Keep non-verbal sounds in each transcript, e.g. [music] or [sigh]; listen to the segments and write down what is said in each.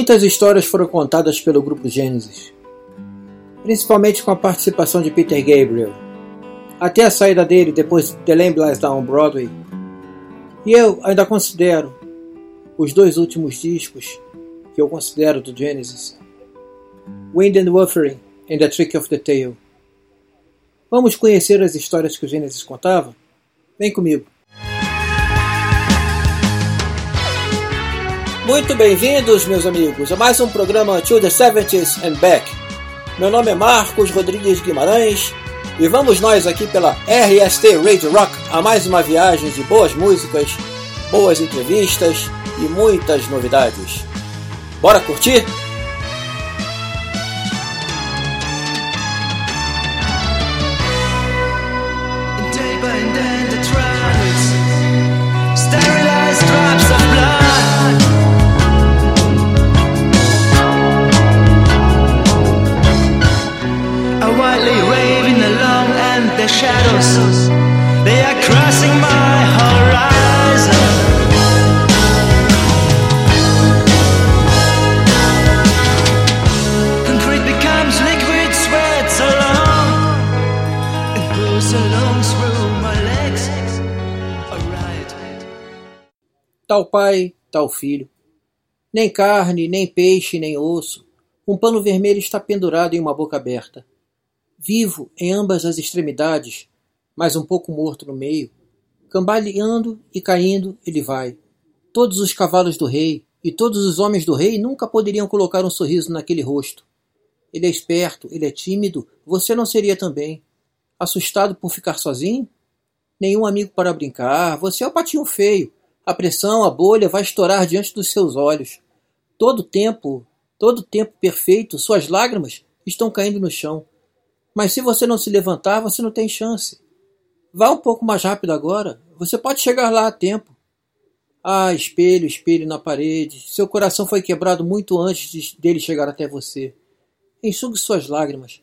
Muitas histórias foram contadas pelo grupo Genesis, principalmente com a participação de Peter Gabriel, até a saída dele depois de The Lamb Lies Down Broadway. E eu ainda considero os dois últimos discos que eu considero do Genesis, Wind and Wuthering and The Trick of the Tail. Vamos conhecer as histórias que o Genesis contava? Vem comigo. Muito bem-vindos, meus amigos, a mais um programa To the 70s and Back. Meu nome é Marcos Rodrigues Guimarães e vamos nós aqui pela RST Radio Rock a mais uma viagem de boas músicas, boas entrevistas e muitas novidades. Bora curtir? Tal pai, tal filho. Nem carne, nem peixe, nem osso. Um pano vermelho está pendurado em uma boca aberta vivo em ambas as extremidades, mas um pouco morto no meio. Cambaleando e caindo, ele vai. Todos os cavalos do rei e todos os homens do rei nunca poderiam colocar um sorriso naquele rosto. Ele é esperto, ele é tímido, você não seria também. Assustado por ficar sozinho? Nenhum amigo para brincar, você é o patinho feio. A pressão, a bolha vai estourar diante dos seus olhos. Todo tempo, todo tempo perfeito, suas lágrimas estão caindo no chão. Mas se você não se levantar, você não tem chance. Vá um pouco mais rápido agora. Você pode chegar lá a tempo. Ah, espelho, espelho na parede. Seu coração foi quebrado muito antes de, dele chegar até você. Enxugue suas lágrimas.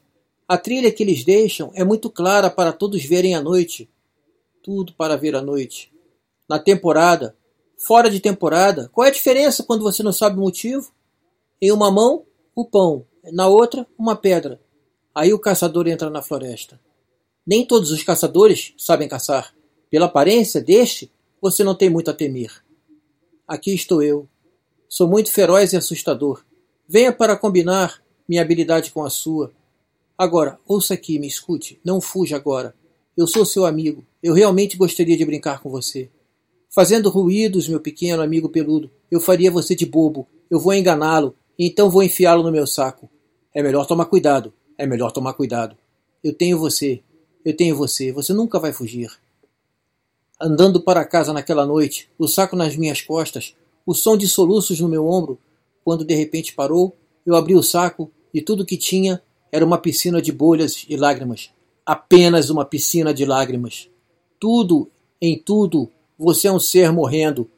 A trilha que eles deixam é muito clara para todos verem à noite. Tudo para ver à noite. Na temporada, fora de temporada, qual é a diferença quando você não sabe o motivo? Em uma mão, o pão, na outra, uma pedra. Aí o caçador entra na floresta. Nem todos os caçadores sabem caçar. Pela aparência deste, você não tem muito a temer. Aqui estou eu. Sou muito feroz e assustador. Venha para combinar minha habilidade com a sua. Agora, ouça aqui, me escute. Não fuja agora. Eu sou seu amigo. Eu realmente gostaria de brincar com você. Fazendo ruídos, meu pequeno amigo peludo, eu faria você de bobo. Eu vou enganá-lo, então vou enfiá-lo no meu saco. É melhor tomar cuidado. É melhor tomar cuidado. Eu tenho você. Eu tenho você. Você nunca vai fugir. Andando para casa naquela noite, o saco nas minhas costas, o som de soluços no meu ombro, quando de repente parou, eu abri o saco e tudo que tinha era uma piscina de bolhas e lágrimas. Apenas uma piscina de lágrimas. Tudo, em tudo, você é um ser morrendo.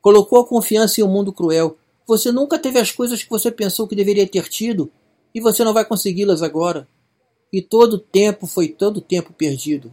Colocou a confiança em um mundo cruel. Você nunca teve as coisas que você pensou que deveria ter tido e você não vai consegui-las agora. E todo tempo foi todo tempo perdido.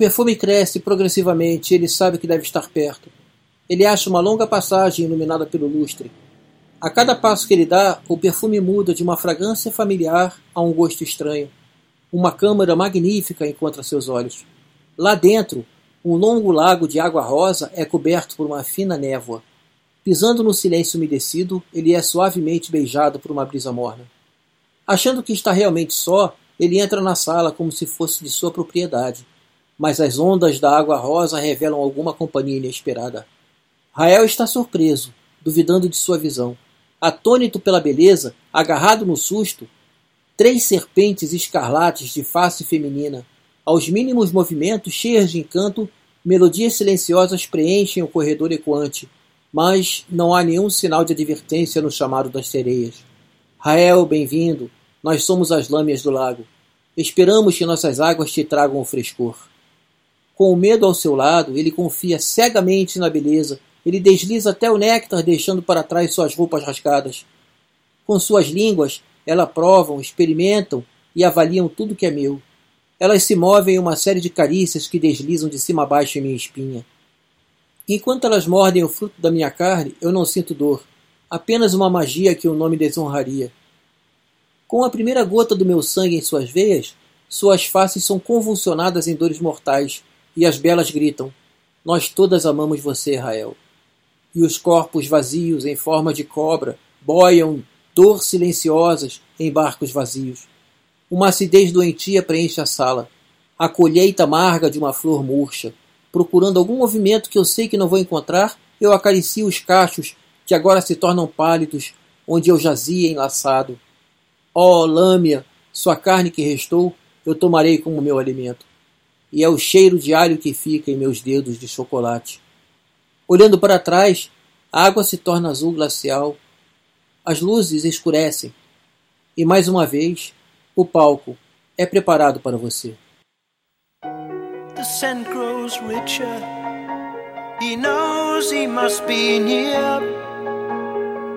Perfume cresce progressivamente e ele sabe que deve estar perto. Ele acha uma longa passagem iluminada pelo lustre. A cada passo que ele dá, o perfume muda de uma fragrância familiar a um gosto estranho. Uma câmara magnífica encontra seus olhos. Lá dentro, um longo lago de água rosa é coberto por uma fina névoa. Pisando no silêncio umedecido, ele é suavemente beijado por uma brisa morna. Achando que está realmente só, ele entra na sala como se fosse de sua propriedade mas as ondas da água rosa revelam alguma companhia inesperada. Rael está surpreso, duvidando de sua visão. Atônito pela beleza, agarrado no susto, três serpentes escarlates de face feminina, aos mínimos movimentos cheias de encanto, melodias silenciosas preenchem o corredor ecoante, mas não há nenhum sinal de advertência no chamado das sereias. Rael, bem-vindo. Nós somos as lâmias do lago. Esperamos que nossas águas te tragam o frescor. Com o medo ao seu lado, ele confia cegamente na beleza. Ele desliza até o néctar, deixando para trás suas roupas rasgadas. Com suas línguas, elas provam, experimentam e avaliam tudo que é meu. Elas se movem em uma série de carícias que deslizam de cima a baixo em minha espinha. Enquanto elas mordem o fruto da minha carne, eu não sinto dor, apenas uma magia que o nome desonraria. Com a primeira gota do meu sangue em suas veias, suas faces são convulsionadas em dores mortais, e as belas gritam: Nós todas amamos você, Rael. E os corpos vazios, em forma de cobra, boiam, dor silenciosas, em barcos vazios. Uma acidez doentia preenche a sala. A colheita amarga de uma flor murcha. Procurando algum movimento que eu sei que não vou encontrar, eu acaricio os cachos que agora se tornam pálidos, onde eu jazia enlaçado. Ó oh, lâmia, sua carne que restou, eu tomarei como meu alimento e é o cheiro de alho que fica em meus dedos de chocolate. Olhando para trás, a água se torna azul glacial, as luzes escurecem, e mais uma vez, o palco é preparado para você. The scent grows richer. He knows he must be near.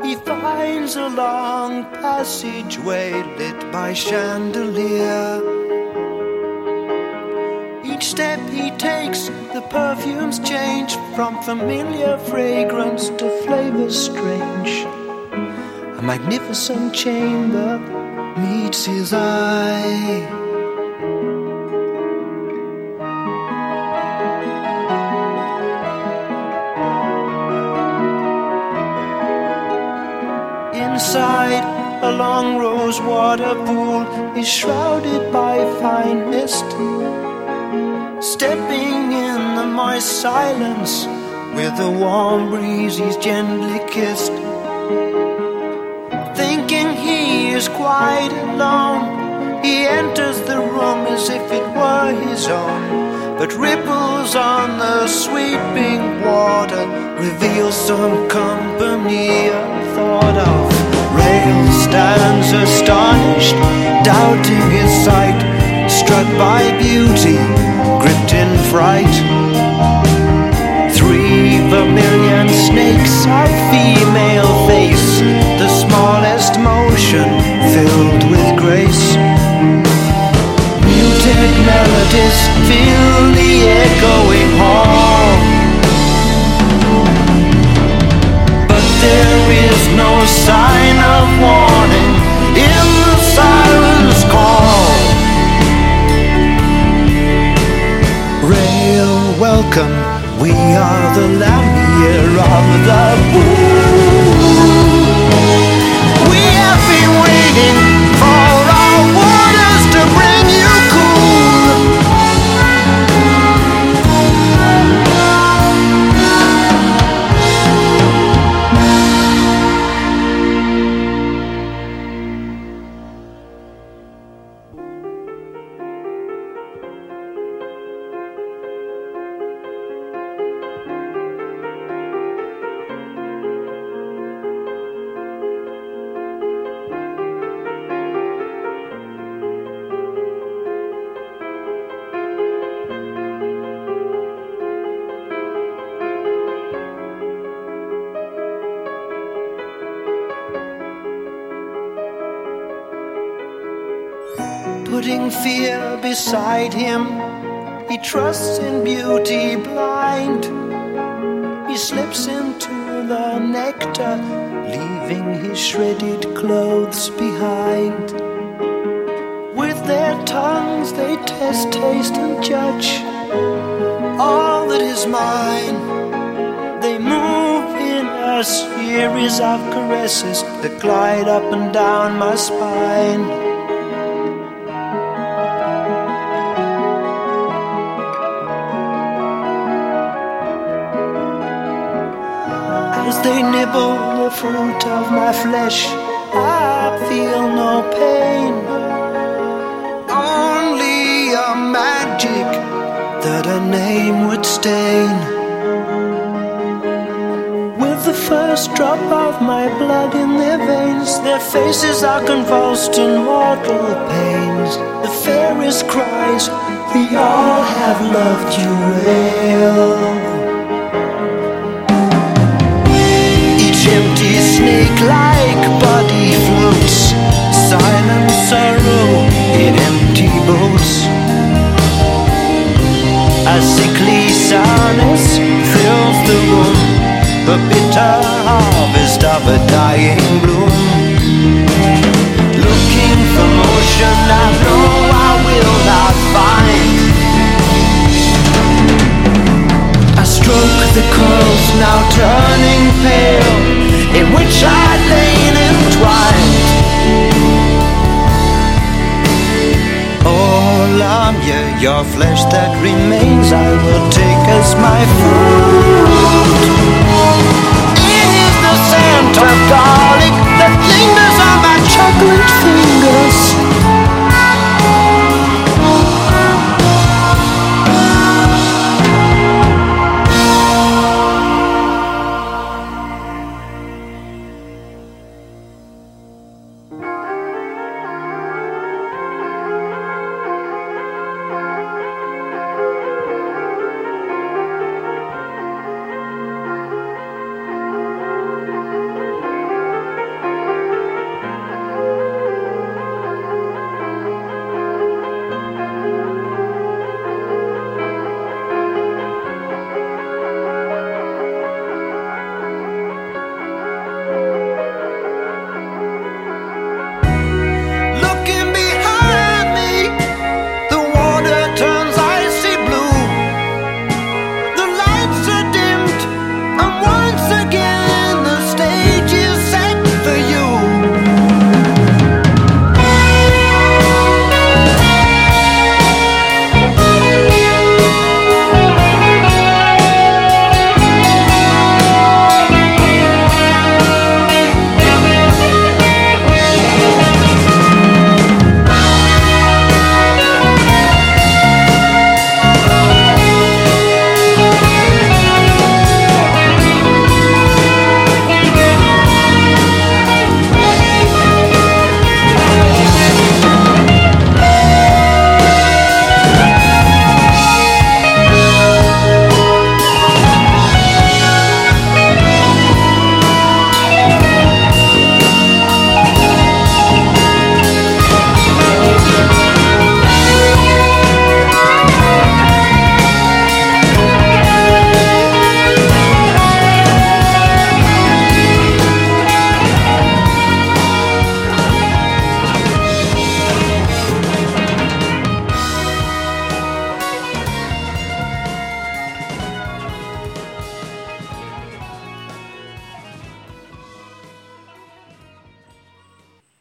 He finds a long passageway lit by chandelier. Each step he takes, the perfumes change from familiar fragrance to flavors strange. A magnificent chamber meets his eye. Inside, a long rose water pool is shrouded by fine mist. Stepping in the moist silence with the warm breeze he's gently kissed. Thinking he is quite alone, he enters the room as if it were his own. But ripples on the sweeping water reveal some company unthought of. Rail stands astonished, doubting his sight, struck by beauty gripped in fright. Three vermilion snakes of female face, the smallest motion filled with grace. Muted melodies fill the echoing hall. But there is no sign We are the Lamia of the Bull. We have been waiting beside him. He trusts in beauty blind. He slips into the nectar, leaving his shredded clothes behind. With their tongues they test, taste, and judge all that is mine. They move in a series of caresses that glide up and down my spine. They nibble the fruit of my flesh, I feel no pain. Only a magic that a name would stain. With the first drop of my blood in their veins, their faces are convulsed in mortal pains. The fairest cries, We all have loved you well. Bitter harvest of a dying bloom Looking for motion I know I will not find I stroke the curls now turning pale in which I lain entwined. All on you, your flesh that remains, I will take as my food. Of garlic that lingers on my chocolate fingers.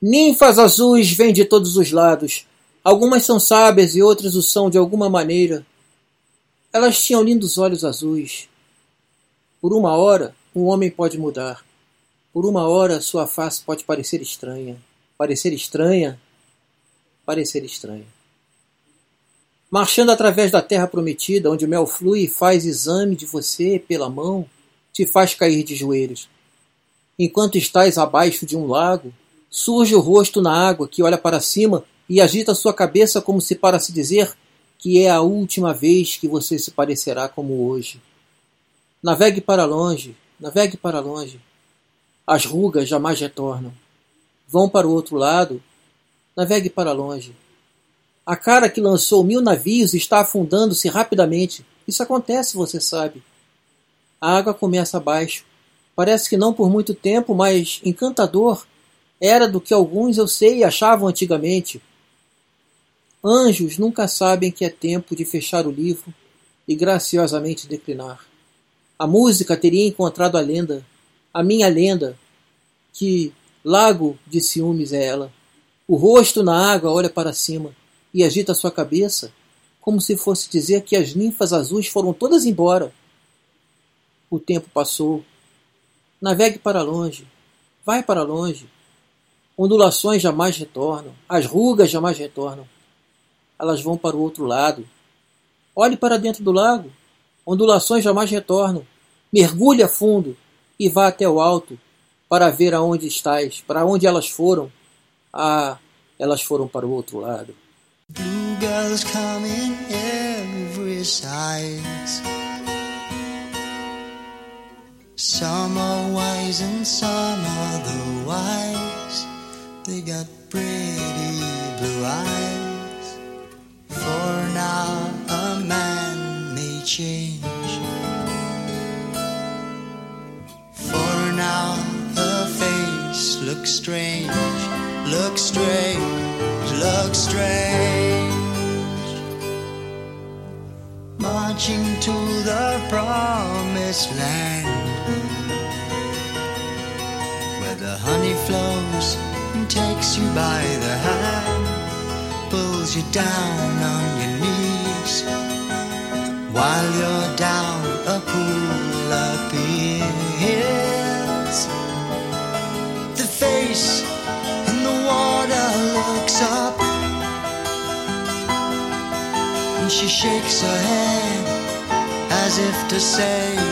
Ninfas azuis vêm de todos os lados. Algumas são sábias e outras o são de alguma maneira. Elas tinham lindos olhos azuis. Por uma hora, um homem pode mudar. Por uma hora, sua face pode parecer estranha. Parecer estranha? Parecer estranha. Marchando através da terra prometida, onde o mel flui e faz exame de você pela mão, te faz cair de joelhos. Enquanto estás abaixo de um lago, Surge o rosto na água que olha para cima e agita sua cabeça como se para se dizer que é a última vez que você se parecerá como hoje. Navegue para longe, navegue para longe. As rugas jamais retornam. Vão para o outro lado, navegue para longe. A cara que lançou mil navios está afundando-se rapidamente. Isso acontece, você sabe. A água começa abaixo. Parece que não por muito tempo, mas encantador. Era do que alguns eu sei achavam antigamente. Anjos nunca sabem que é tempo de fechar o livro e graciosamente declinar. A música teria encontrado a lenda, a minha lenda, que lago de ciúmes é ela. O rosto na água olha para cima e agita sua cabeça, como se fosse dizer que as ninfas azuis foram todas embora. O tempo passou. Navegue para longe. Vai para longe. Ondulações jamais retornam. As rugas jamais retornam. Elas vão para o outro lado. Olhe para dentro do lago. Ondulações jamais retornam. Mergulhe a fundo e vá até o alto para ver aonde estás, para onde elas foram. Ah, elas foram para o outro lado. Blue girls come in every size. Some are wise and some otherwise. They got pretty blue eyes. For now, a man may change. For now, her face looks strange, looks strange looks strange. Marching to the promised land where the honey flows takes you by the hand, pulls you down on your knees while you're down a pool appears. The face in the water looks up and she shakes her head as if to say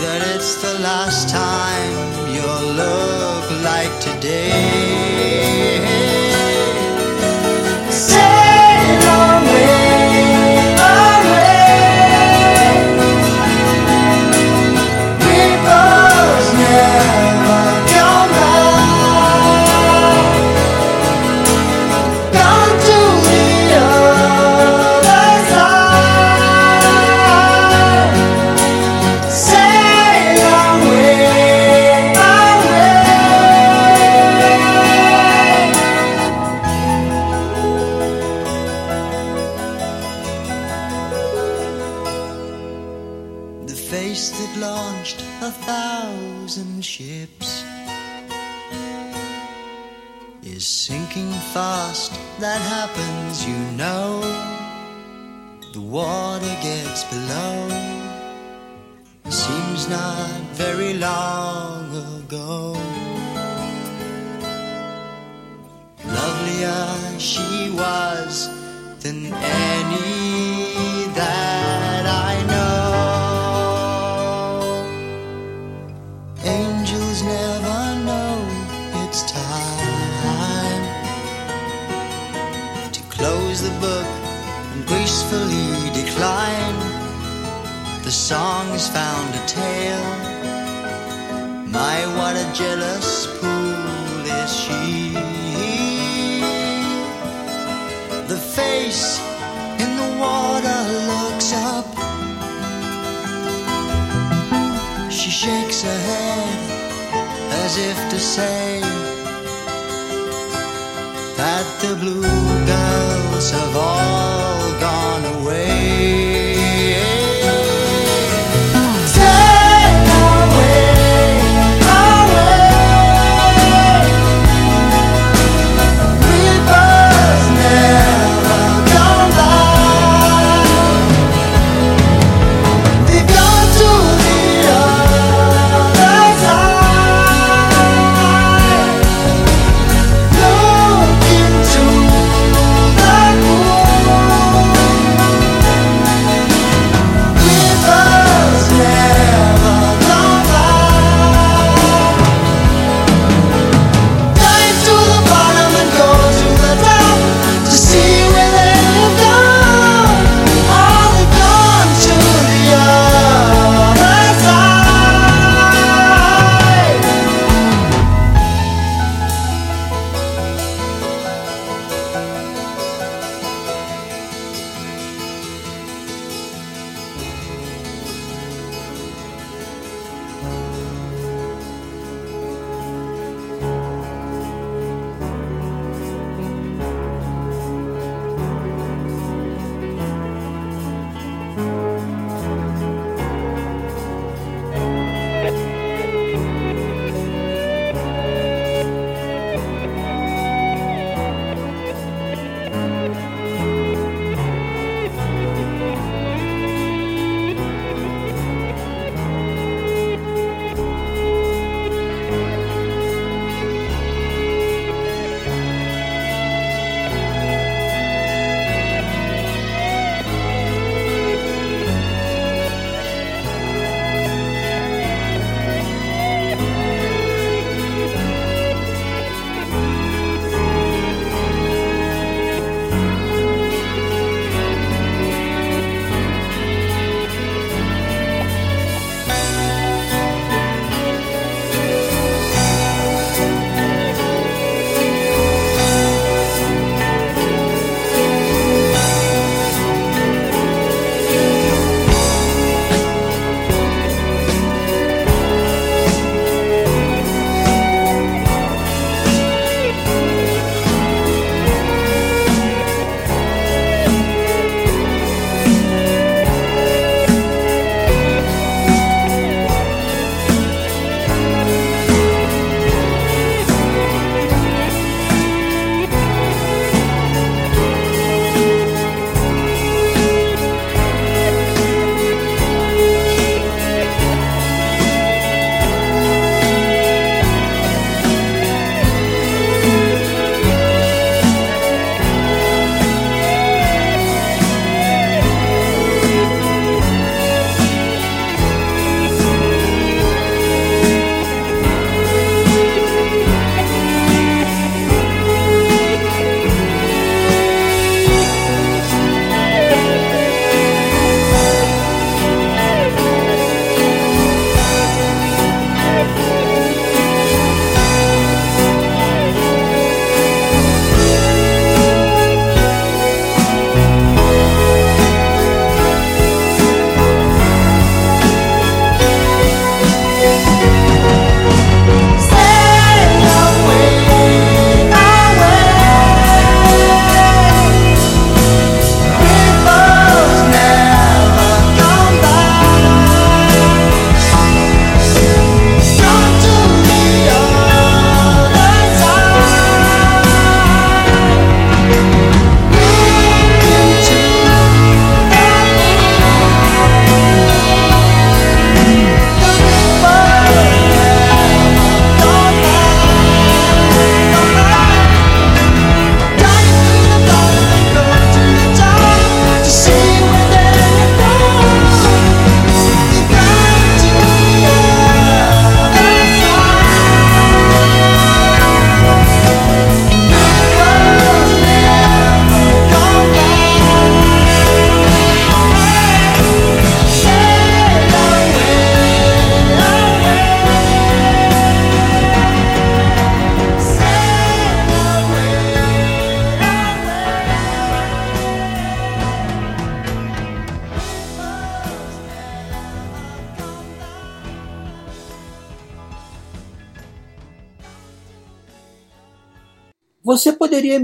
that it's the last time you'll look like today.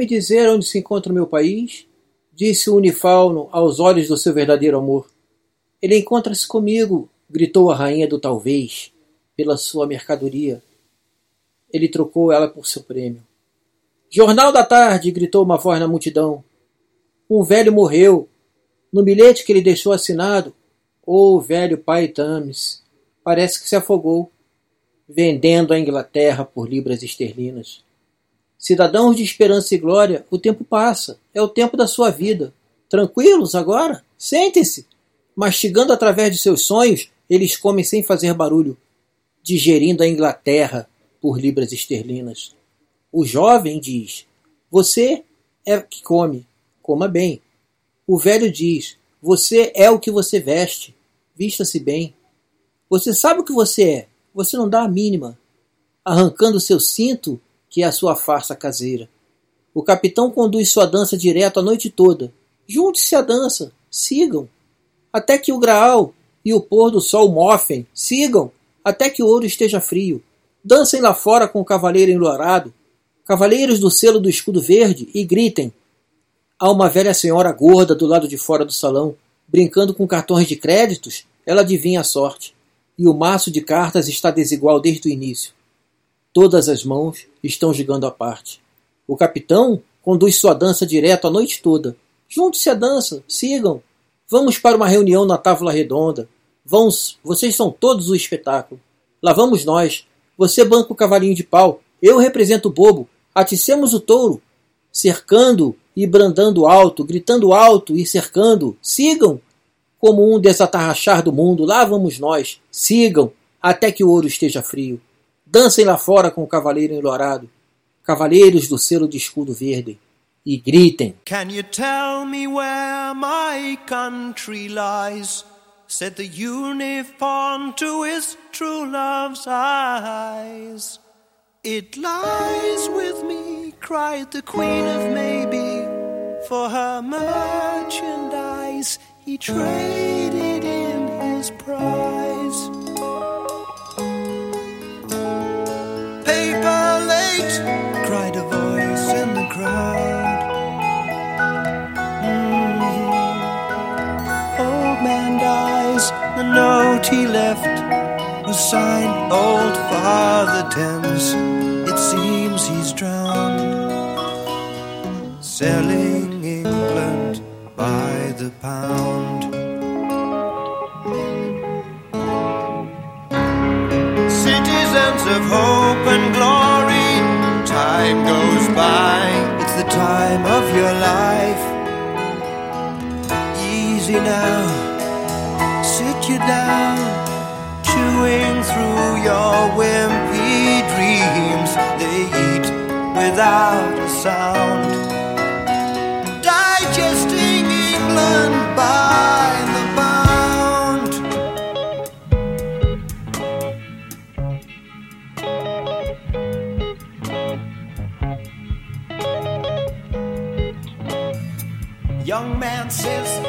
Me dizer onde se encontra o meu país? Disse o Unifauno aos olhos do seu verdadeiro amor. Ele encontra-se comigo, gritou a rainha do talvez, pela sua mercadoria. Ele trocou ela por seu prêmio. Jornal da tarde! gritou uma voz na multidão. Um velho morreu. No bilhete que ele deixou assinado, o oh, velho pai Tames, parece que se afogou, vendendo a Inglaterra por libras esterlinas. Cidadãos de esperança e glória, o tempo passa, é o tempo da sua vida. Tranquilos agora? Sentem-se. Mastigando através de seus sonhos, eles comem sem fazer barulho, digerindo a Inglaterra por libras esterlinas. O jovem diz: Você é que come, coma bem. O velho diz: Você é o que você veste, vista-se bem. Você sabe o que você é, você não dá a mínima. Arrancando seu cinto, que é a sua farsa caseira. O capitão conduz sua dança direto a noite toda. Junte-se à dança, sigam, até que o graal e o pôr do sol mofem, sigam, até que o ouro esteja frio. Dancem lá fora com o cavaleiro enluarado, cavaleiros do selo do escudo verde, e gritem. Há uma velha senhora gorda do lado de fora do salão, brincando com cartões de créditos, ela adivinha a sorte. E o maço de cartas está desigual desde o início. Todas as mãos estão jogando à parte. O capitão conduz sua dança direto a noite toda. Junte-se à dança, sigam. Vamos para uma reunião na Távola Redonda. Vamos, vocês são todos o espetáculo. Lá vamos nós. Você banca o cavalinho de pau. Eu represento o bobo. Aticemos o touro. Cercando e brandando alto, gritando alto e cercando. Sigam! Como um desatarrachar do mundo, lá vamos nós. Sigam, até que o ouro esteja frio. Dancem lá fora com o cavaleiro enlorado, cavaleiros do selo de escudo verde, e gritem: Can you tell me where my country lies? Said the unicorn to his true love's eyes. It lies with me, cried the queen of maybe, for her merchandise he traded in his prize. Dies, the note he left was signed Old Father Thames. It seems he's drowned, selling England by the pound. Citizens of hope and glory time goes by. It's the time of your life. Easy now, sit you down, chewing through your wimpy dreams. They eat without a sound, digesting England by the pound. Young man says.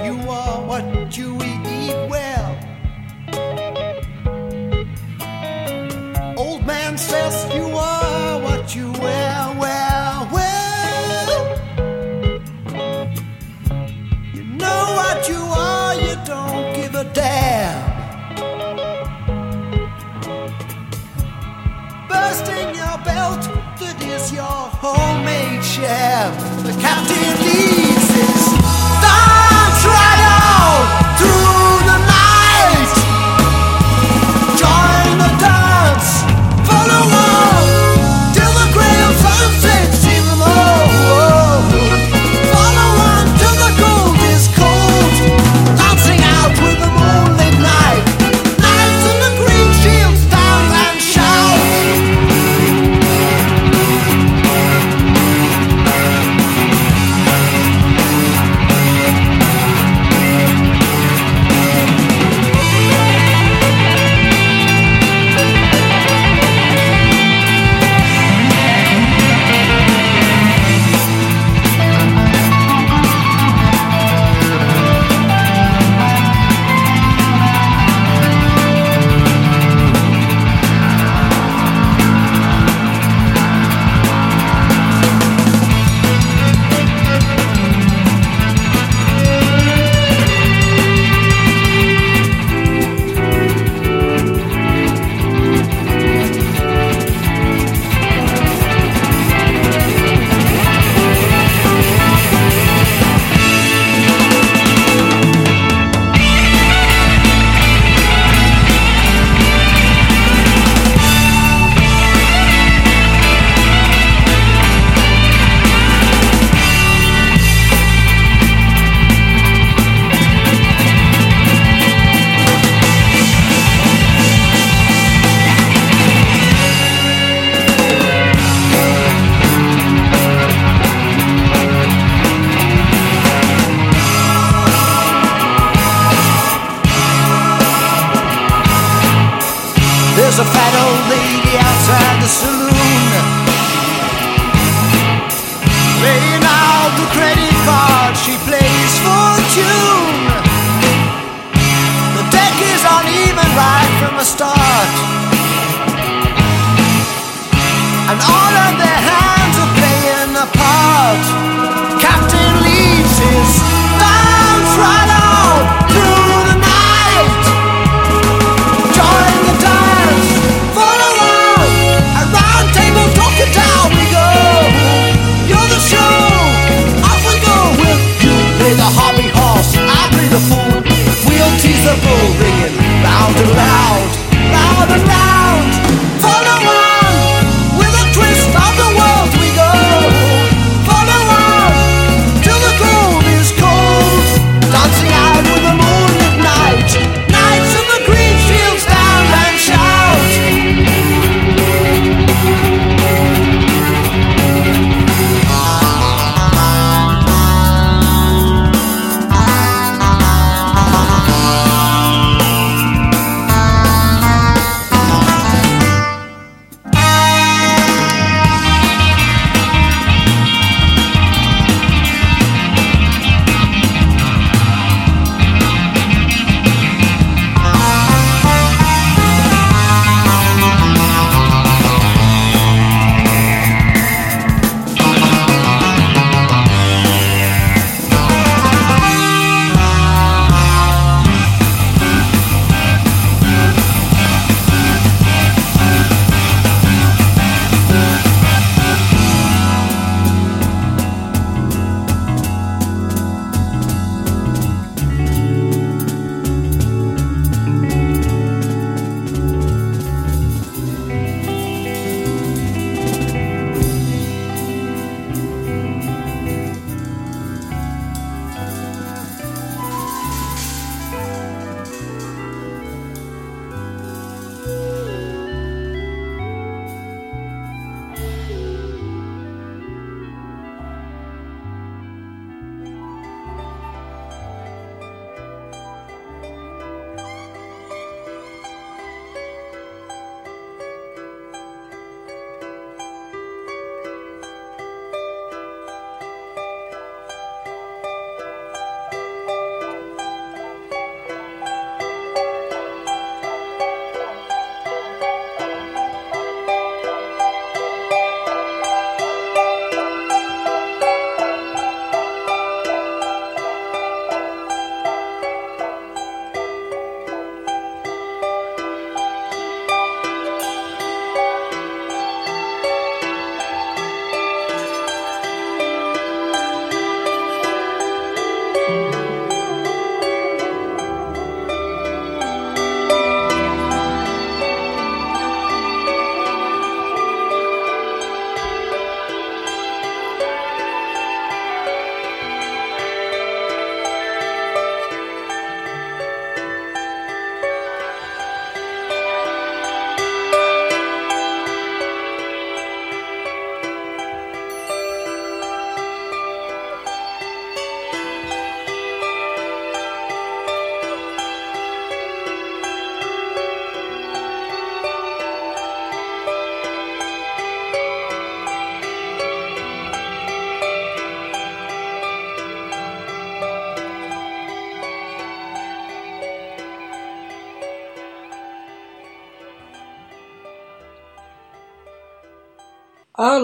dam. Bursting your belt, that is your homemade chair. The captain leaves his star.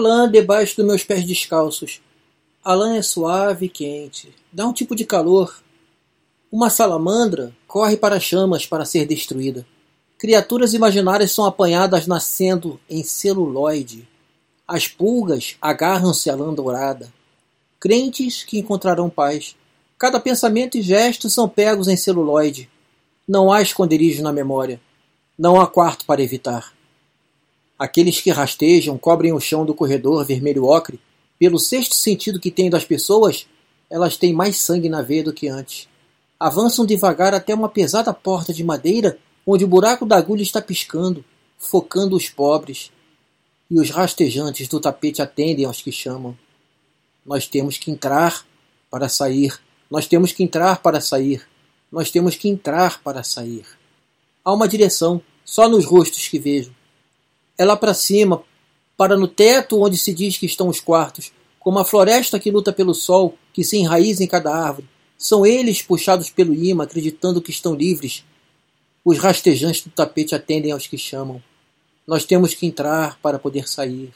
Lã debaixo dos meus pés descalços. A lã é suave e quente, dá um tipo de calor. Uma salamandra corre para as chamas para ser destruída. Criaturas imaginárias são apanhadas nascendo em celuloide. As pulgas agarram-se à lã dourada. Crentes que encontrarão paz. Cada pensamento e gesto são pegos em celuloide. Não há esconderijo na memória. Não há quarto para evitar. Aqueles que rastejam cobrem o chão do corredor vermelho ocre. Pelo sexto sentido que têm das pessoas, elas têm mais sangue na veia do que antes. Avançam devagar até uma pesada porta de madeira onde o buraco da agulha está piscando, focando os pobres. E os rastejantes do tapete atendem aos que chamam. Nós temos que entrar para sair. Nós temos que entrar para sair. Nós temos que entrar para sair. Há uma direção, só nos rostos que vejo é lá para cima, para no teto onde se diz que estão os quartos, como a floresta que luta pelo sol, que se enraiza em cada árvore. São eles puxados pelo imã, acreditando que estão livres. Os rastejantes do tapete atendem aos que chamam. Nós temos que entrar para poder sair.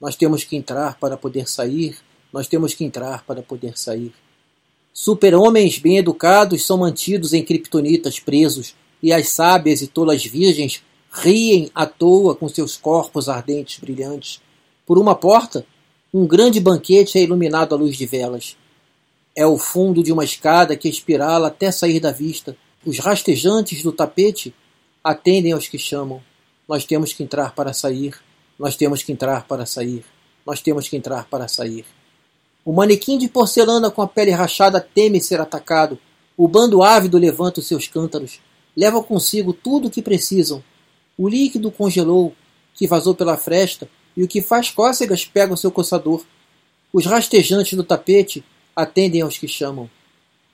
Nós temos que entrar para poder sair. Nós temos que entrar para poder sair. Super-homens bem educados são mantidos em criptonitas presos, e as sábias e tolas virgens riem à toa com seus corpos ardentes brilhantes. Por uma porta, um grande banquete é iluminado à luz de velas. É o fundo de uma escada que espirala até sair da vista. Os rastejantes do tapete atendem aos que chamam. Nós temos que entrar para sair. Nós temos que entrar para sair. Nós temos que entrar para sair. O manequim de porcelana com a pele rachada teme ser atacado. O bando ávido levanta os seus cântaros. Leva consigo tudo o que precisam o líquido congelou, que vazou pela fresta, e o que faz cócegas pega o seu coçador. Os rastejantes do tapete atendem aos que chamam.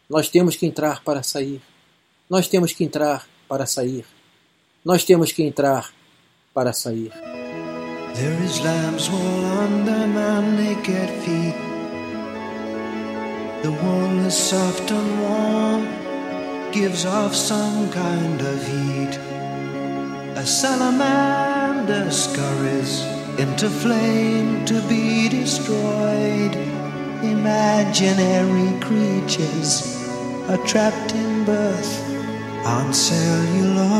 Nós temos que entrar para sair. Nós temos que entrar para sair. Nós temos que entrar para sair. There is lamb's wool under my naked feet. The wool is soft and warm, gives off some kind of heat. A salamander scurries into flame to be destroyed. Imaginary creatures are trapped in birth on celluloid.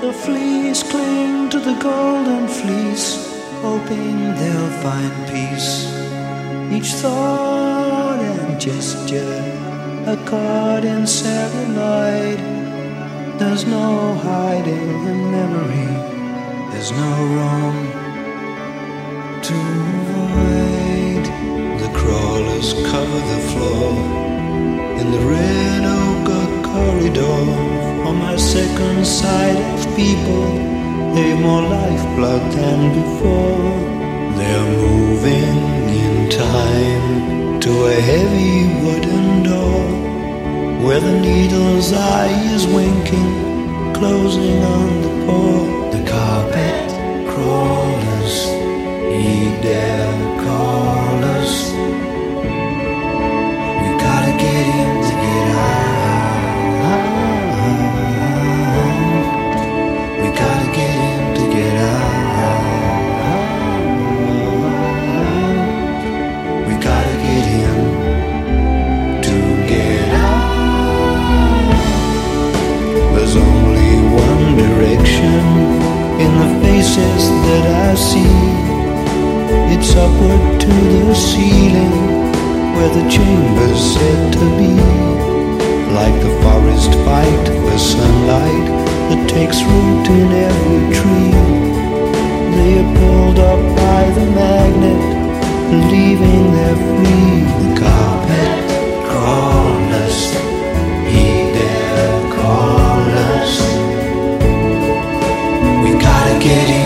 The fleas cling to the golden fleece, hoping they'll find peace. Each thought and gesture a in celluloid. There's no hiding in memory. There's no room to avoid. The crawlers cover the floor in the red ochre corridor. On my second sight of people, they've more lifeblood than before. They're moving in time to a heavy wooden door where the needle's eye is winking, closing on the pore. The carpet crawlers, he dare faces that I see. It's upward to the ceiling where the chamber's said to be. Like the forest fight for sunlight that takes root in every tree. They are pulled up by the magnet, leaving their free. The carpet crawlers Superman, uh,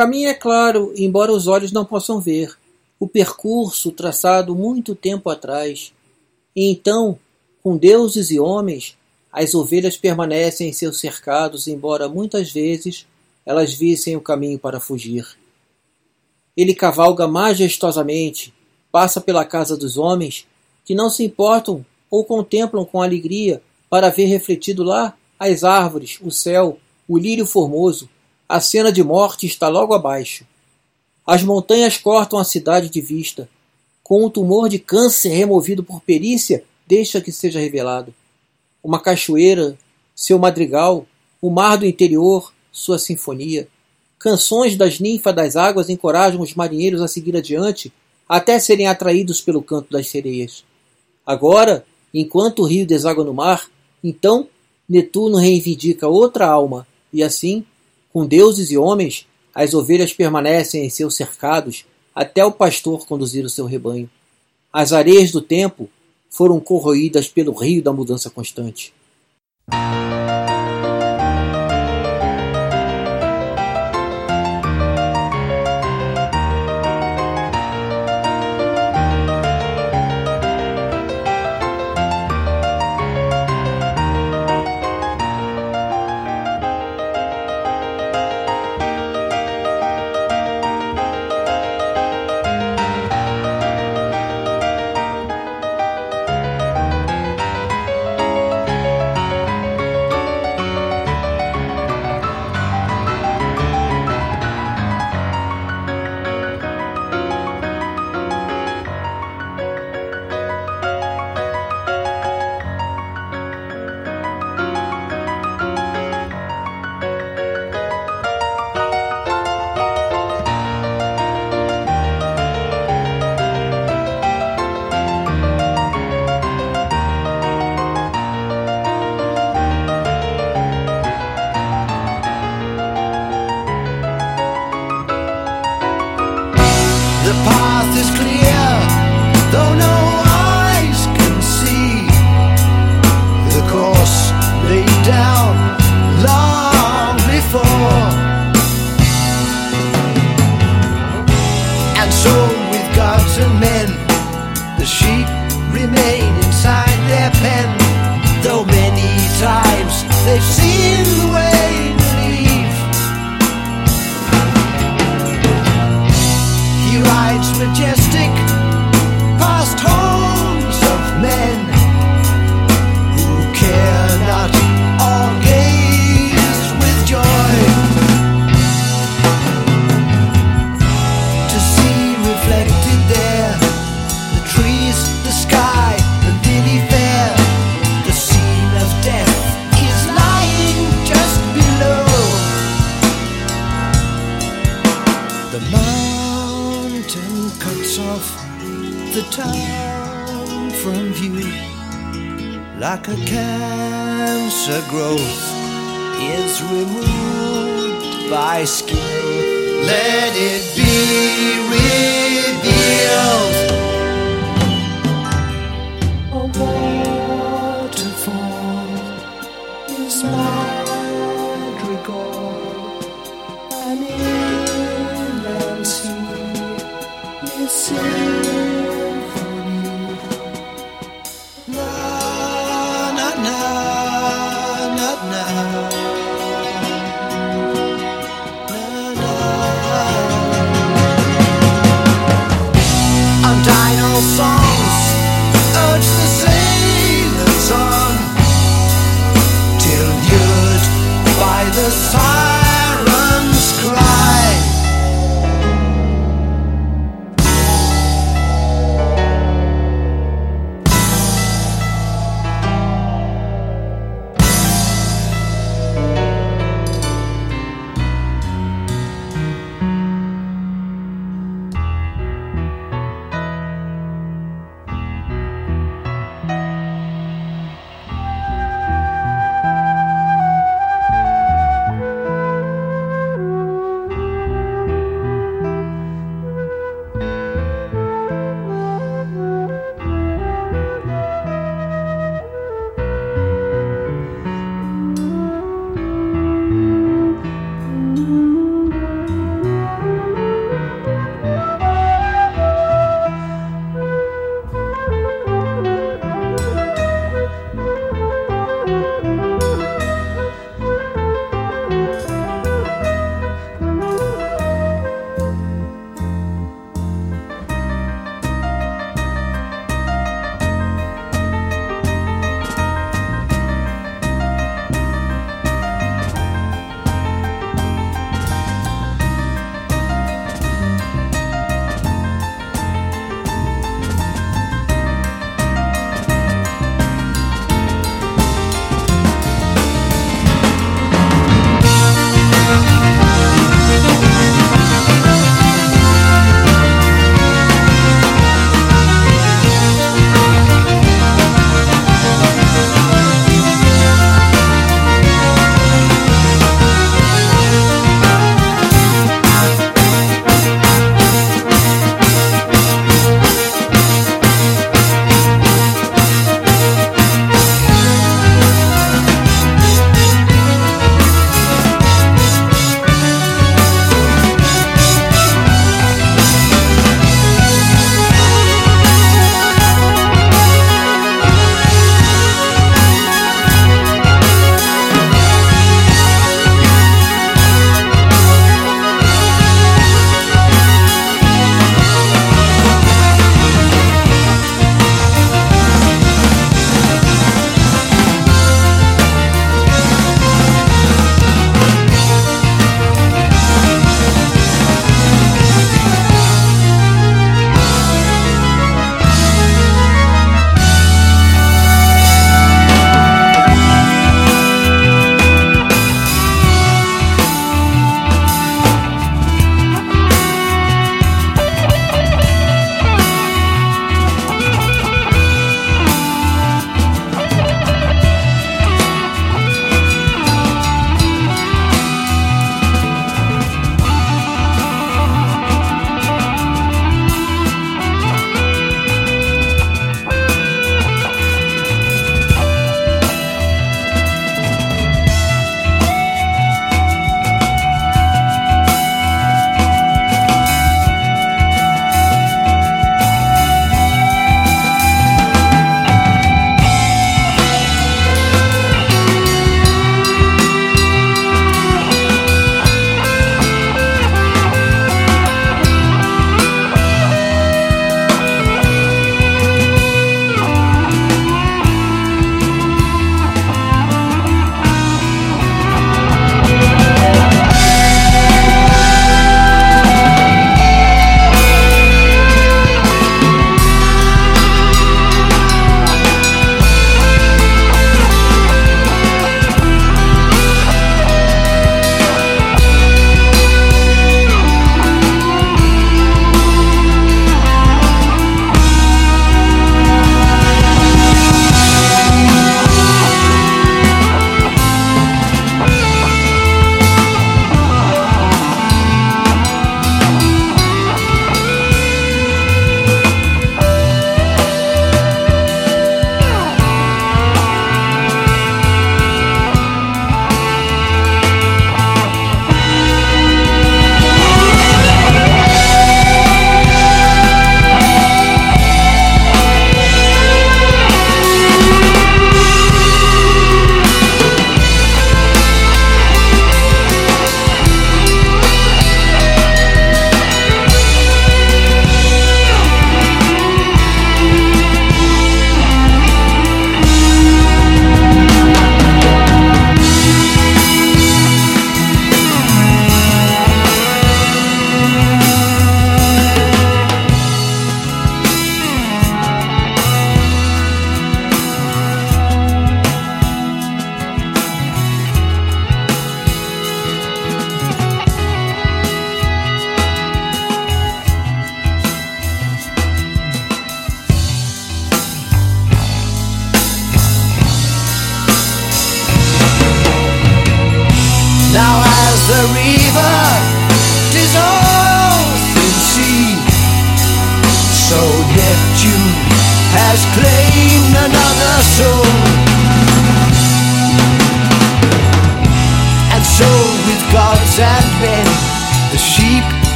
caminho é claro, embora os olhos não possam ver. O percurso traçado muito tempo atrás. E então, com deuses e homens, as ovelhas permanecem em seus cercados, embora muitas vezes elas vissem o caminho para fugir. Ele cavalga majestosamente, passa pela casa dos homens, que não se importam ou contemplam com alegria para ver refletido lá as árvores, o céu, o lírio formoso, a cena de morte está logo abaixo. As montanhas cortam a cidade de vista. Com o tumor de câncer removido por perícia, deixa que seja revelado. Uma cachoeira, seu madrigal, o mar do interior, sua sinfonia. Canções das ninfas das águas encorajam os marinheiros a seguir adiante até serem atraídos pelo canto das sereias. Agora, enquanto o rio deságua no mar, então Netuno reivindica outra alma, e assim, com deuses e homens, as ovelhas permanecem em seus cercados até o pastor conduzir o seu rebanho. As areias do tempo foram corroídas pelo rio da mudança constante.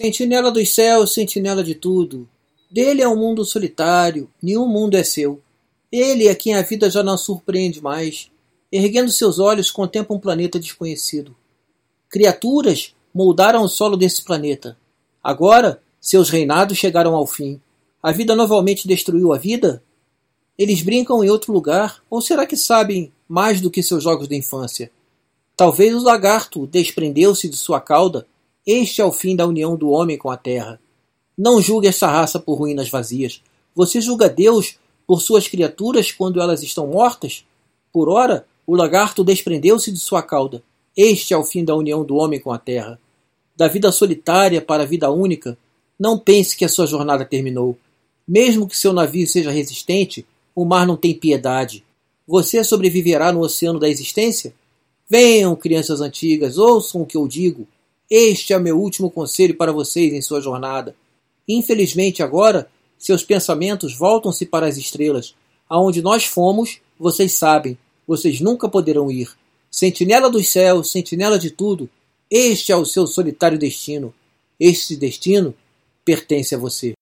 Sentinela dos céus, sentinela de tudo. Dele é um mundo solitário, nenhum mundo é seu. Ele é quem a vida já não surpreende mais. Erguendo seus olhos, contempla um planeta desconhecido. Criaturas moldaram o solo desse planeta. Agora, seus reinados chegaram ao fim. A vida novamente destruiu a vida? Eles brincam em outro lugar, ou será que sabem mais do que seus jogos de infância? Talvez o lagarto desprendeu-se de sua cauda este é o fim da união do homem com a terra. Não julgue essa raça por ruínas vazias. Você julga Deus por suas criaturas quando elas estão mortas? Por ora, o lagarto desprendeu-se de sua cauda. Este é o fim da união do homem com a terra. Da vida solitária para a vida única, não pense que a sua jornada terminou. Mesmo que seu navio seja resistente, o mar não tem piedade. Você sobreviverá no oceano da existência? Venham, crianças antigas, ouçam o que eu digo. Este é o meu último conselho para vocês em sua jornada. Infelizmente, agora, seus pensamentos voltam-se para as estrelas. Aonde nós fomos, vocês sabem, vocês nunca poderão ir. Sentinela dos céus, sentinela de tudo, este é o seu solitário destino. Este destino pertence a você.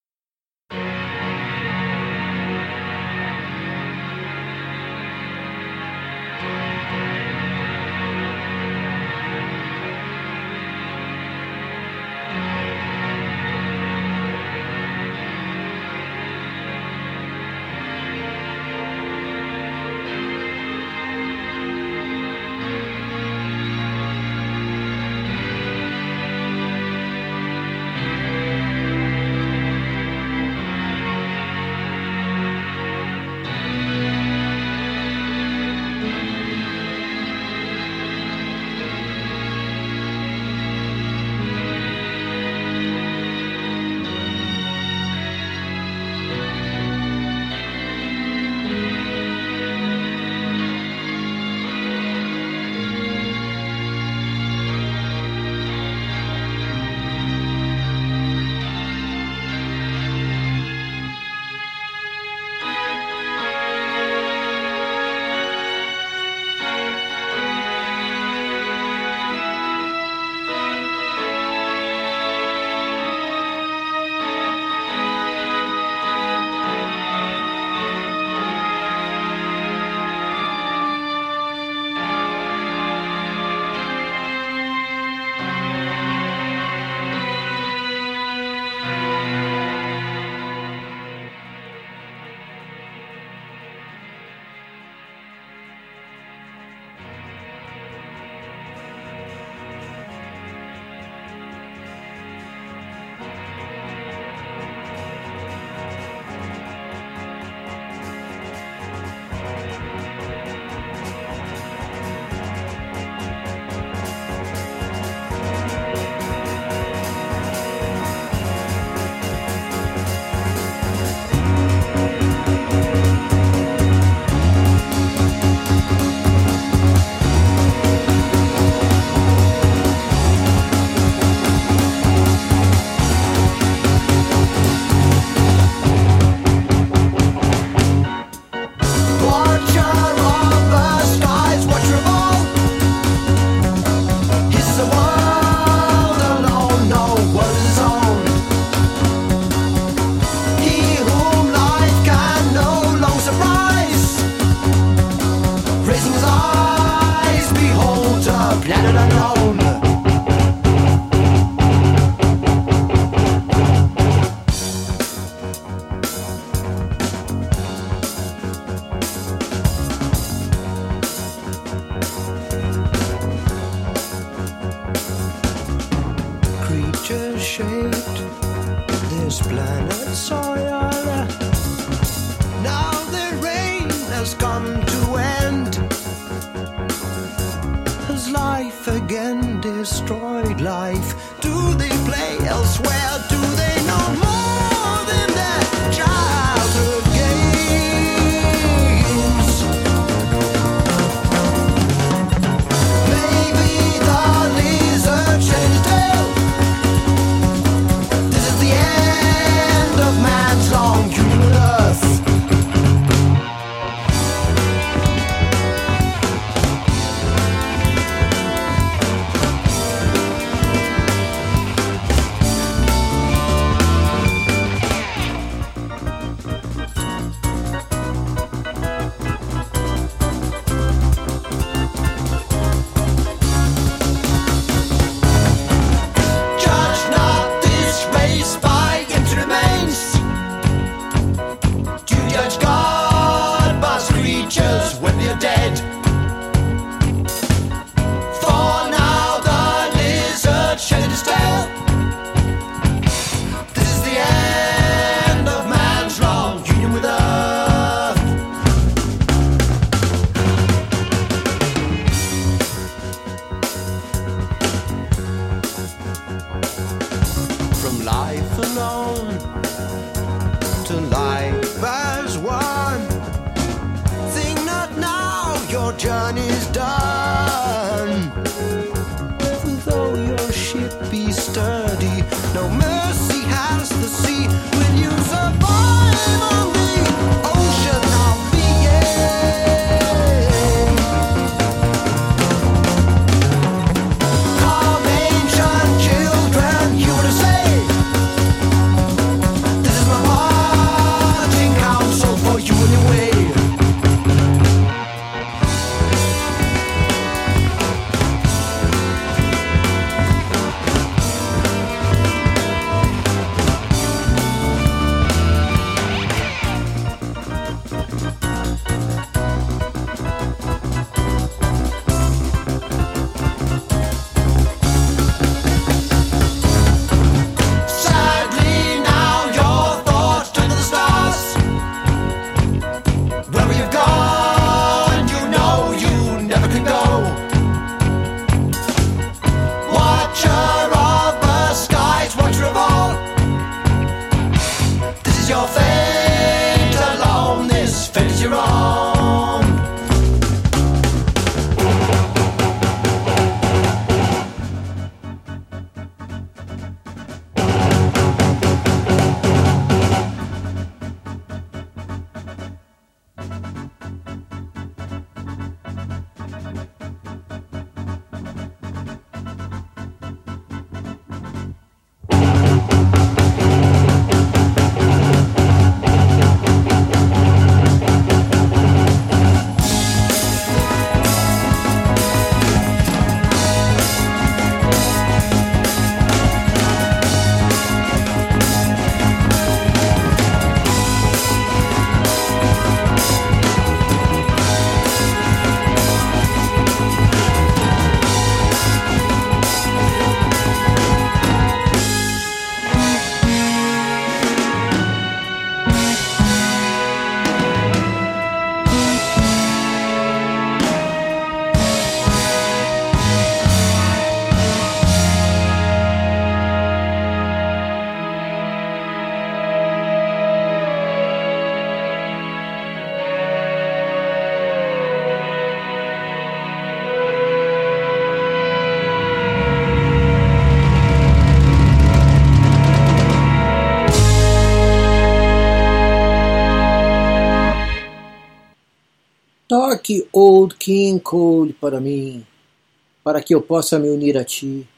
Toque Old King Cole para mim, para que eu possa me unir a ti.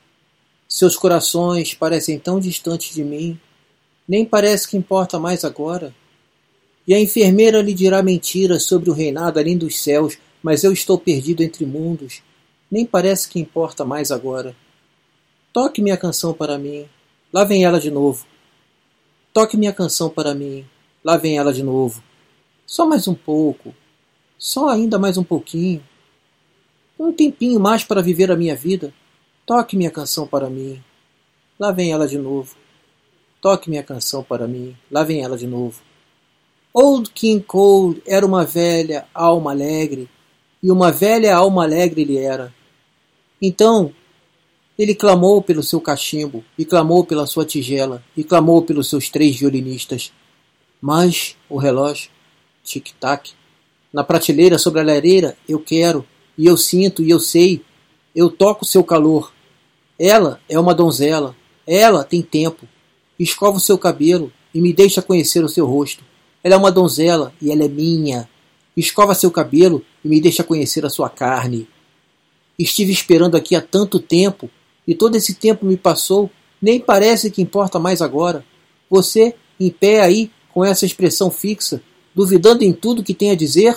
Seus corações parecem tão distantes de mim, nem parece que importa mais agora. E a enfermeira lhe dirá mentiras sobre o reinado além dos céus, mas eu estou perdido entre mundos, nem parece que importa mais agora. Toque minha canção para mim, lá vem ela de novo. Toque minha canção para mim, lá vem ela de novo. Só mais um pouco, só ainda mais um pouquinho. Um tempinho mais para viver a minha vida. Toque minha canção para mim. Lá vem ela de novo. Toque minha canção para mim. Lá vem ela de novo. Old King Cole era uma velha alma alegre, e uma velha alma alegre ele era. Então, Ele clamou pelo seu cachimbo, e clamou pela sua tigela, e clamou pelos seus três violinistas. Mas o relógio, tic-tac, na prateleira sobre a lareira, eu quero, e eu sinto, e eu sei, eu toco seu calor. Ela é uma donzela, ela tem tempo. Escova o seu cabelo e me deixa conhecer o seu rosto. Ela é uma donzela e ela é minha. Escova seu cabelo e me deixa conhecer a sua carne. Estive esperando aqui há tanto tempo e todo esse tempo me passou, nem parece que importa mais agora. Você, em pé aí, com essa expressão fixa, duvidando em tudo que tem a dizer?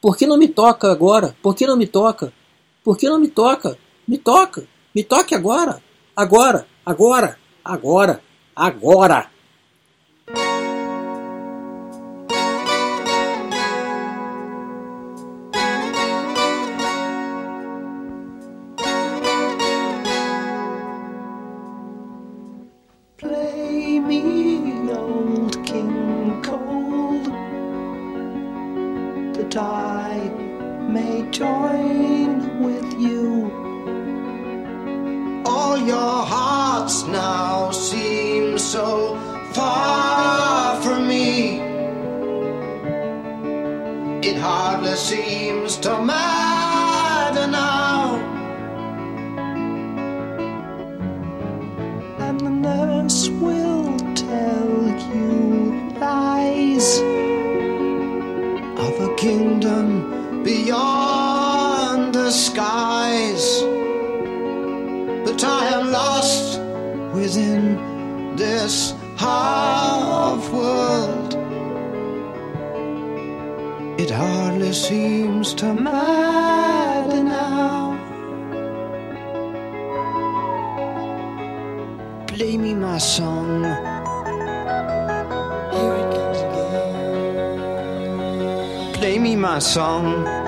Por que não me toca agora? Por que não me toca? Por que não me toca? Me toca! Me toque agora! Agora! Agora! Agora! Agora! Will tell you lies Of a kingdom beyond the skies. But I am lost within this half world. It hardly seems to matter my song. Play me my song.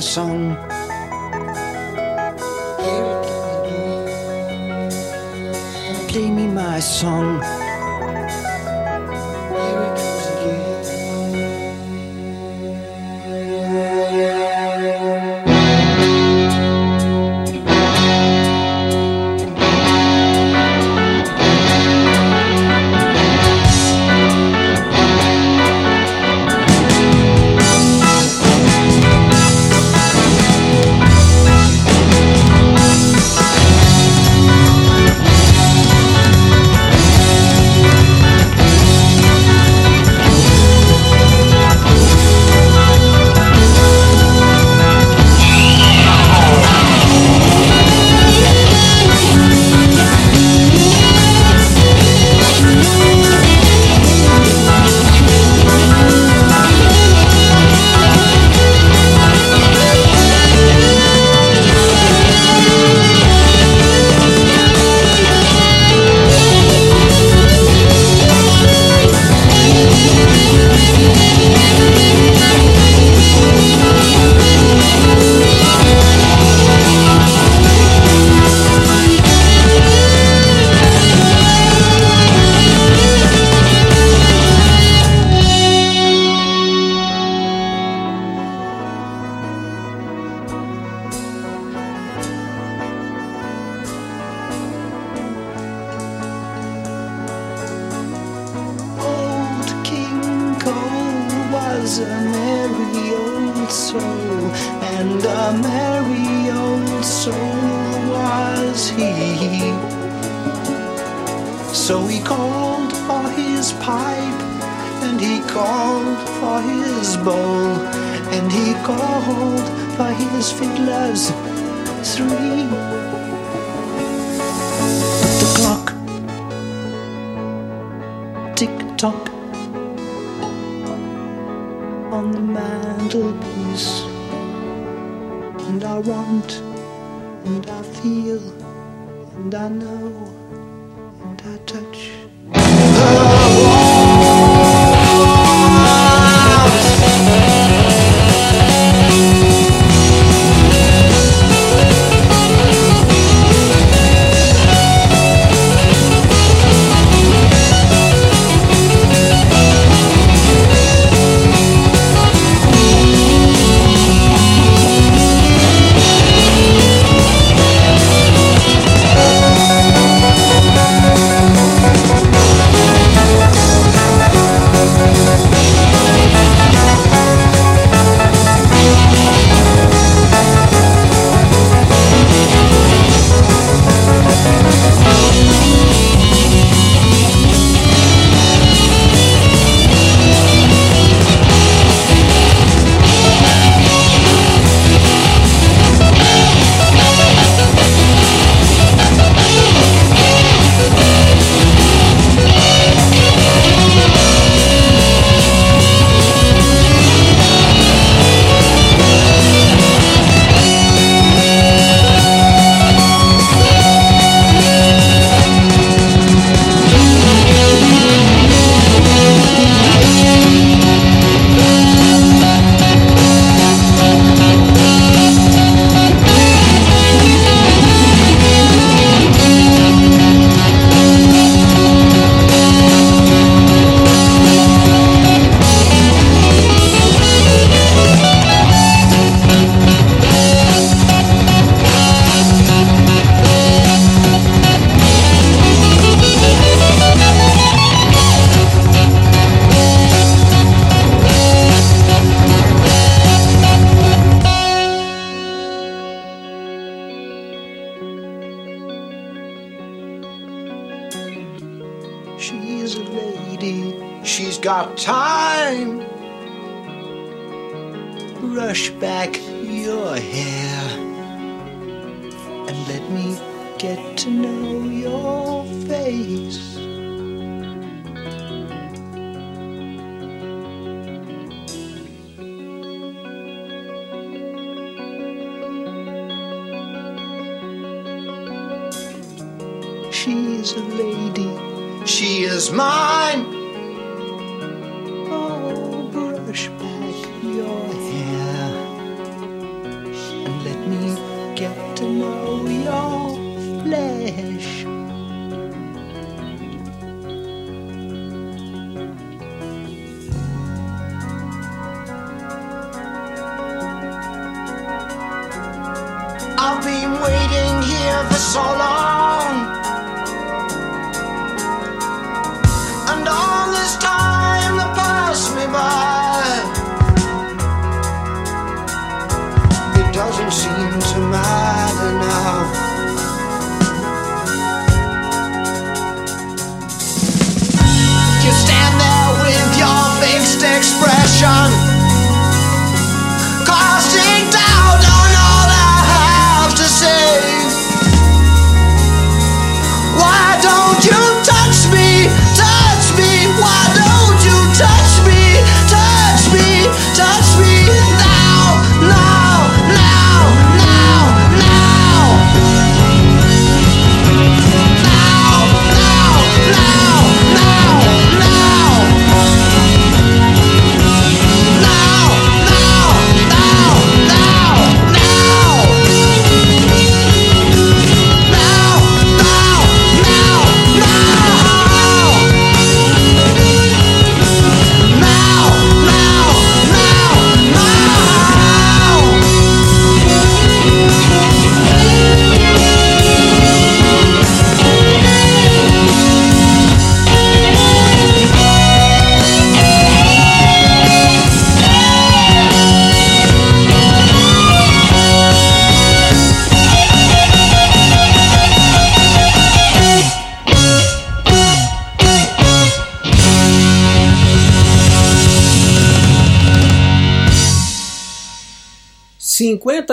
Song.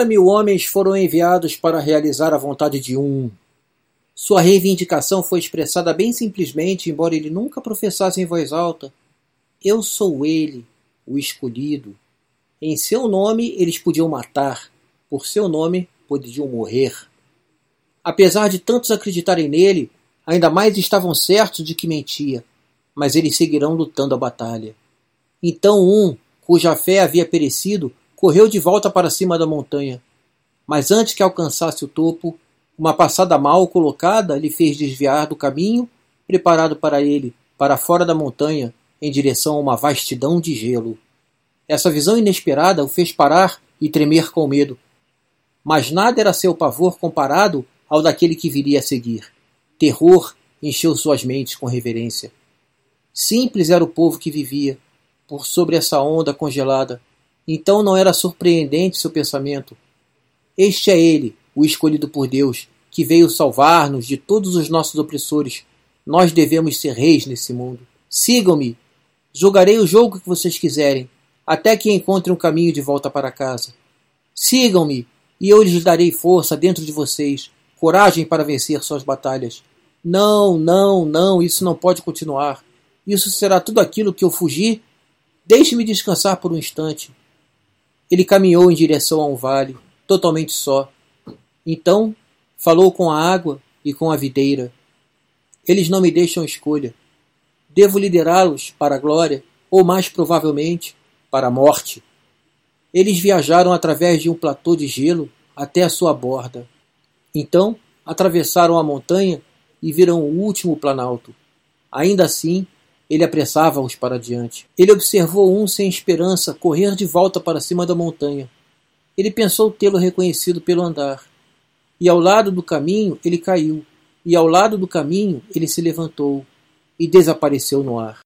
Mil homens foram enviados para realizar a vontade de um. Sua reivindicação foi expressada bem simplesmente, embora ele nunca professasse em voz alta: Eu sou ele, o escolhido. Em seu nome eles podiam matar, por seu nome podiam morrer. Apesar de tantos acreditarem nele, ainda mais estavam certos de que mentia, mas eles seguirão lutando a batalha. Então um, cuja fé havia perecido, correu de volta para cima da montanha. Mas antes que alcançasse o topo, uma passada mal colocada lhe fez desviar do caminho preparado para ele, para fora da montanha, em direção a uma vastidão de gelo. Essa visão inesperada o fez parar e tremer com medo. Mas nada era seu pavor comparado ao daquele que viria a seguir. Terror encheu suas mentes com reverência. Simples era o povo que vivia, por sobre essa onda congelada, então não era surpreendente seu pensamento. Este é ele, o escolhido por Deus, que veio salvar-nos de todos os nossos opressores. Nós devemos ser reis nesse mundo. Sigam-me. Jogarei o jogo que vocês quiserem, até que encontrem um caminho de volta para casa. Sigam-me, e eu lhes darei força dentro de vocês, coragem para vencer suas batalhas. Não, não, não, isso não pode continuar. Isso será tudo aquilo que eu fugi. Deixe-me descansar por um instante. Ele caminhou em direção a um vale, totalmente só. Então, falou com a água e com a videira. Eles não me deixam escolha. Devo liderá-los para a glória, ou mais provavelmente, para a morte. Eles viajaram através de um platô de gelo até a sua borda. Então, atravessaram a montanha e viram o último planalto. Ainda assim, ele apressava-os para diante. Ele observou um sem esperança correr de volta para cima da montanha. Ele pensou tê-lo reconhecido pelo andar. E ao lado do caminho ele caiu, e ao lado do caminho ele se levantou e desapareceu no ar.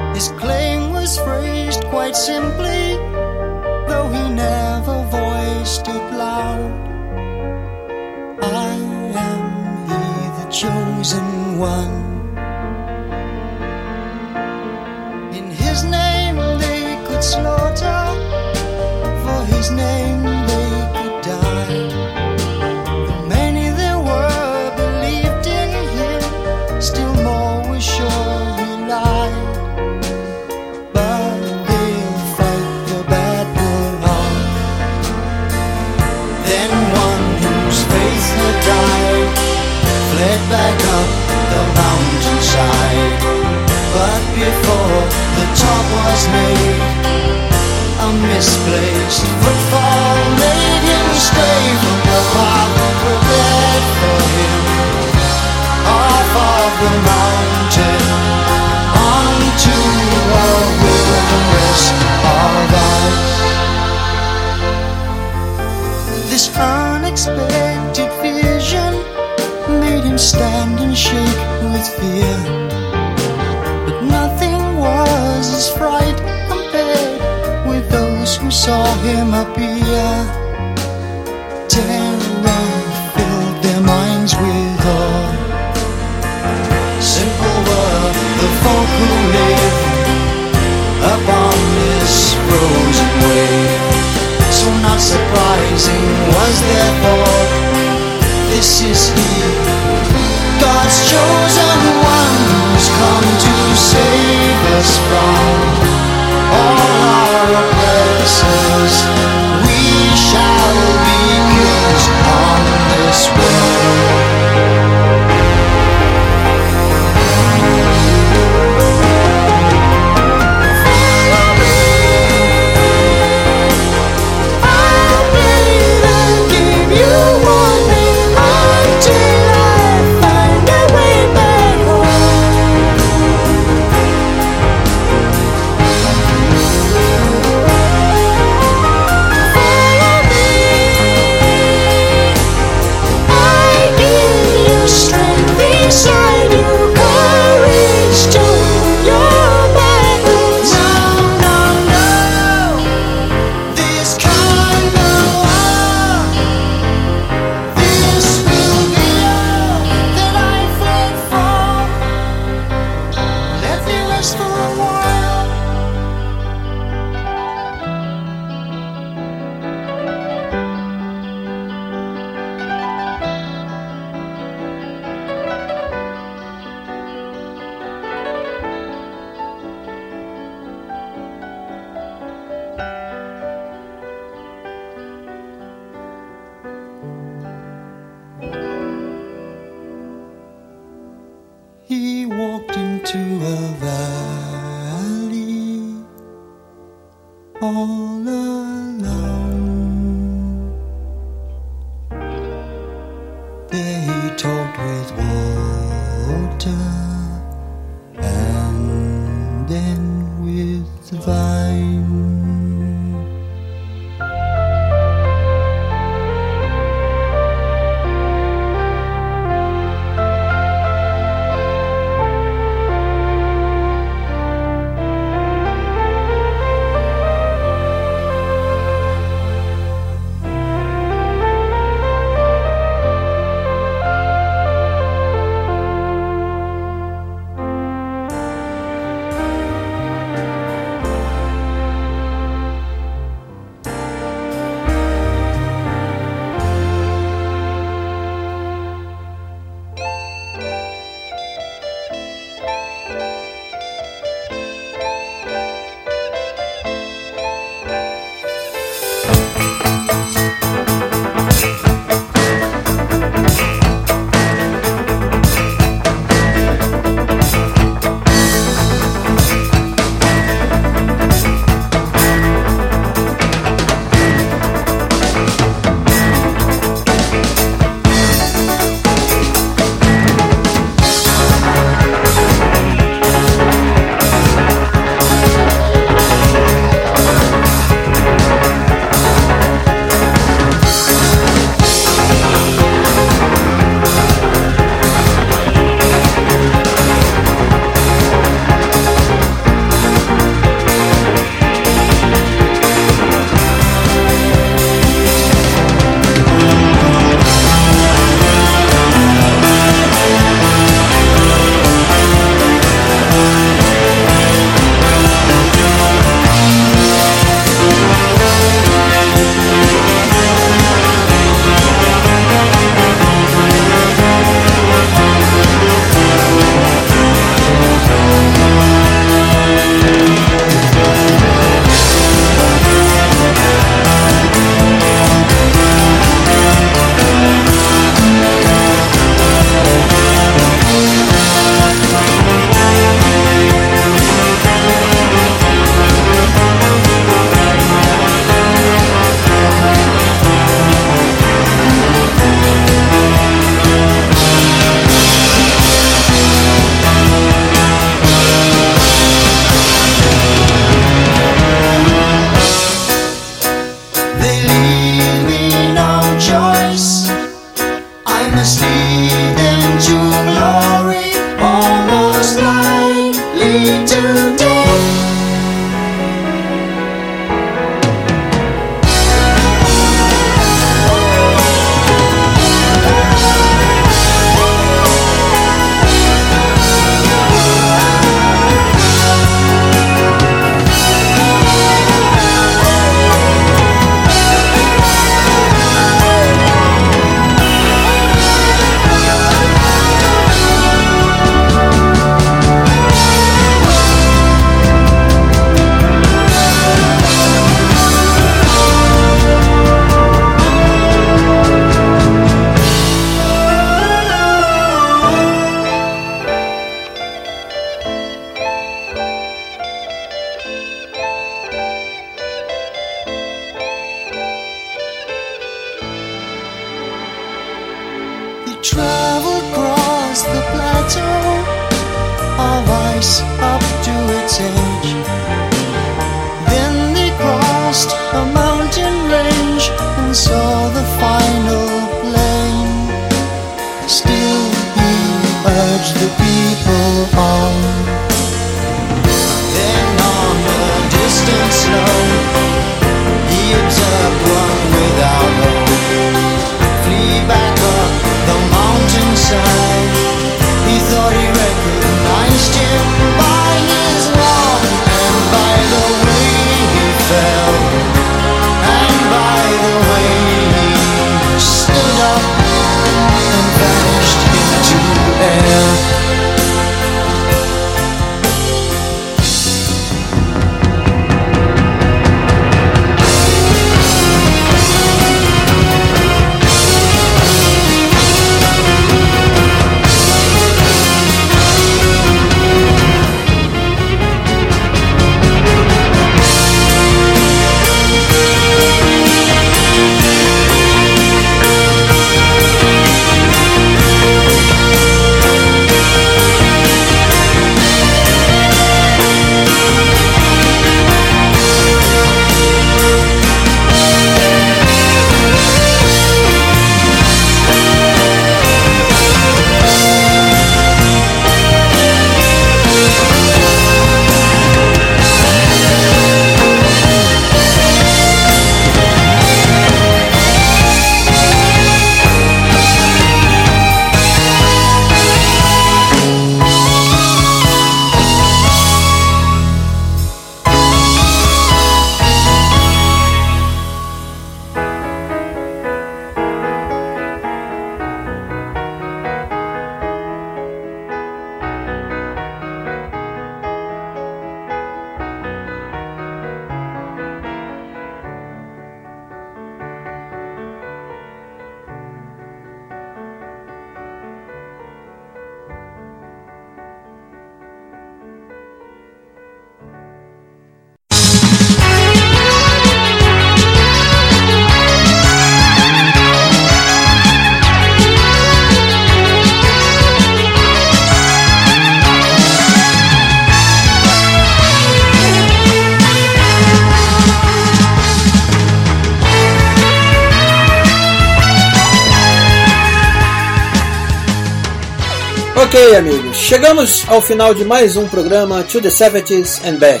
Chegamos ao final de mais um programa To the 70s and Back.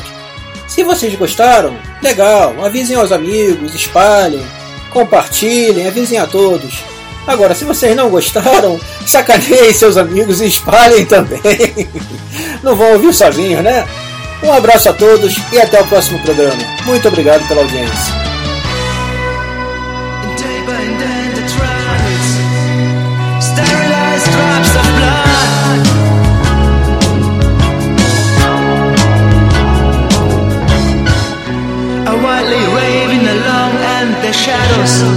Se vocês gostaram, legal, avisem aos amigos, espalhem, compartilhem, avisem a todos. Agora, se vocês não gostaram, [laughs] sacaneiem seus amigos e espalhem também. [laughs] Não vão ouvir sozinhos, né? Um abraço a todos e até o próximo programa. Muito obrigado pela audiência. Christ.